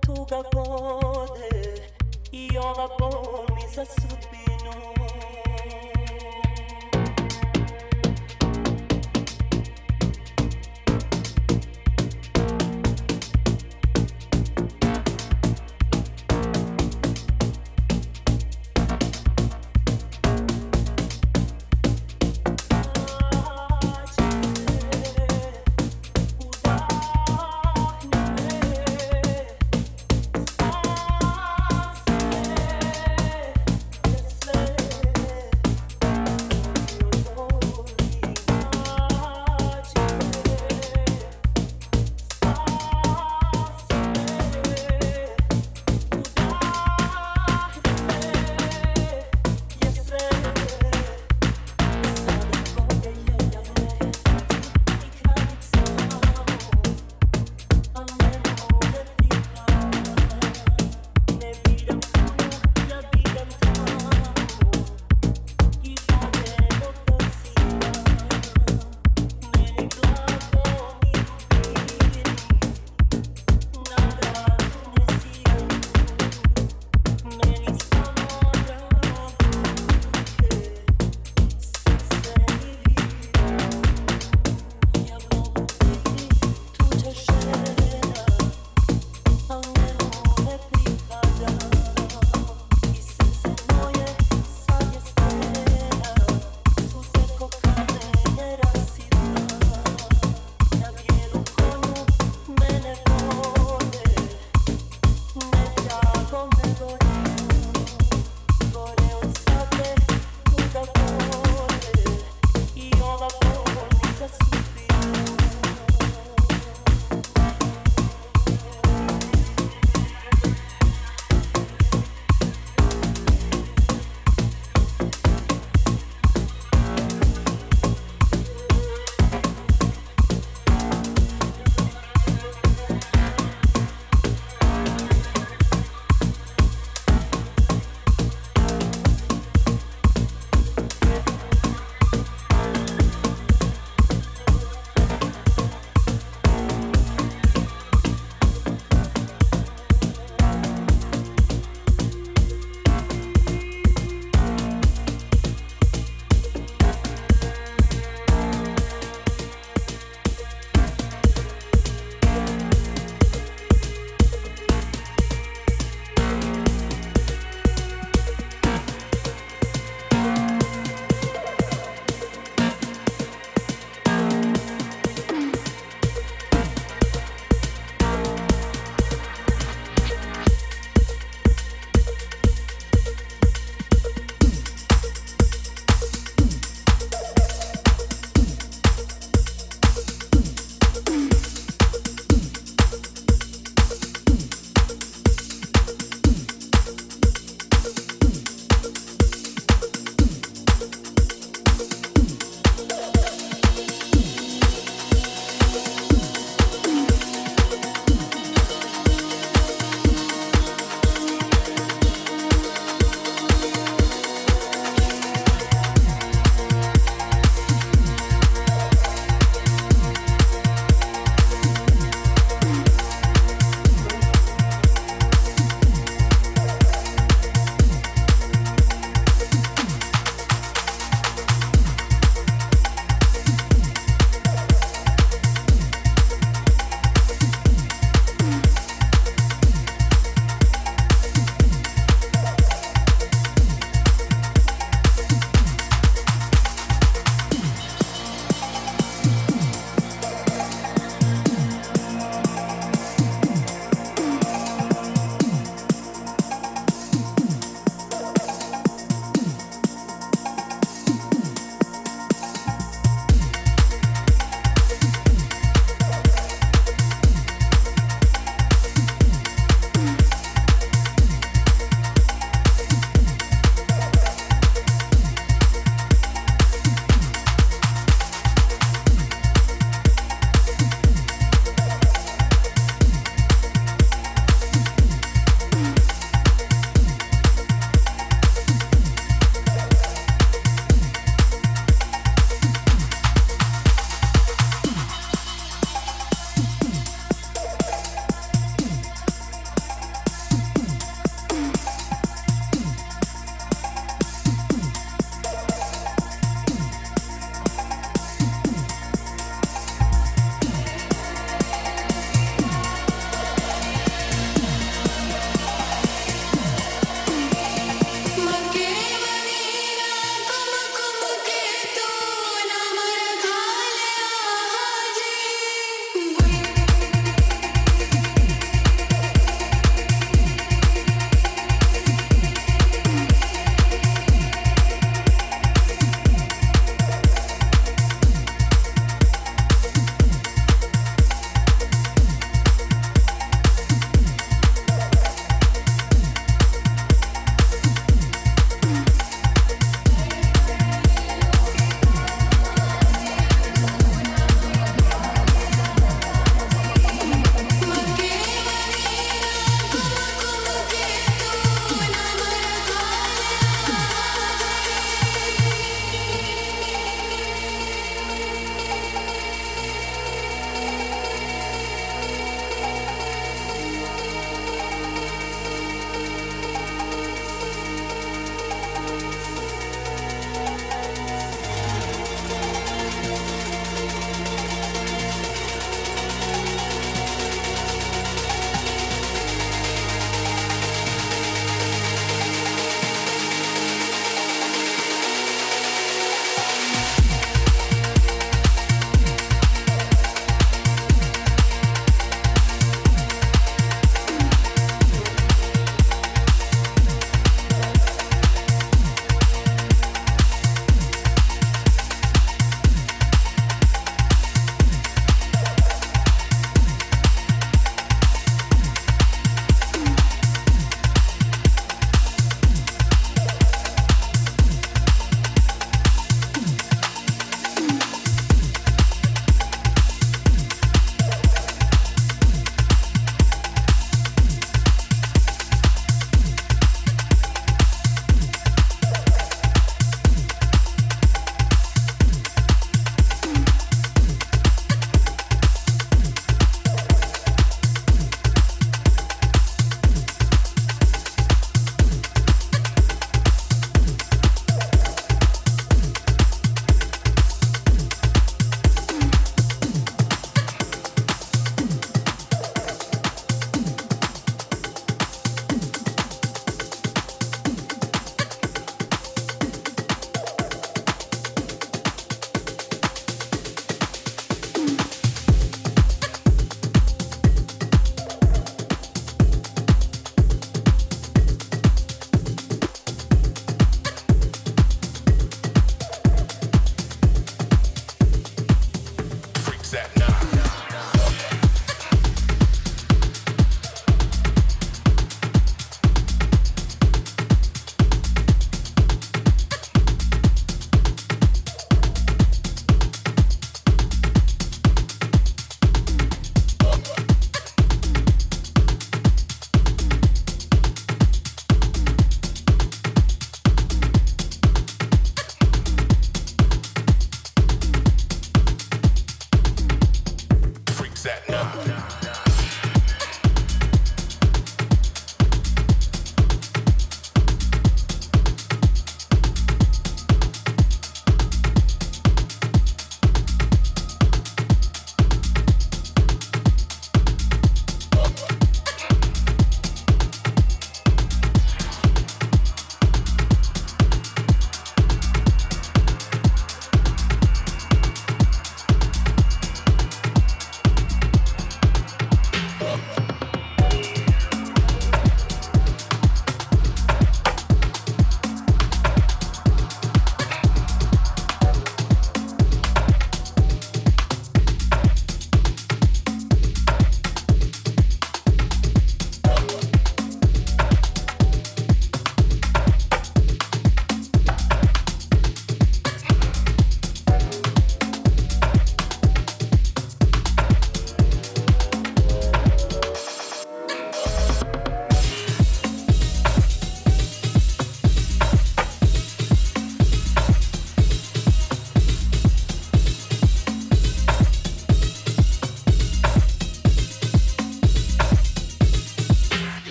tuga bode i ova bol mi za sudbinu.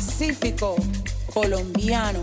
Pacífico colombiano.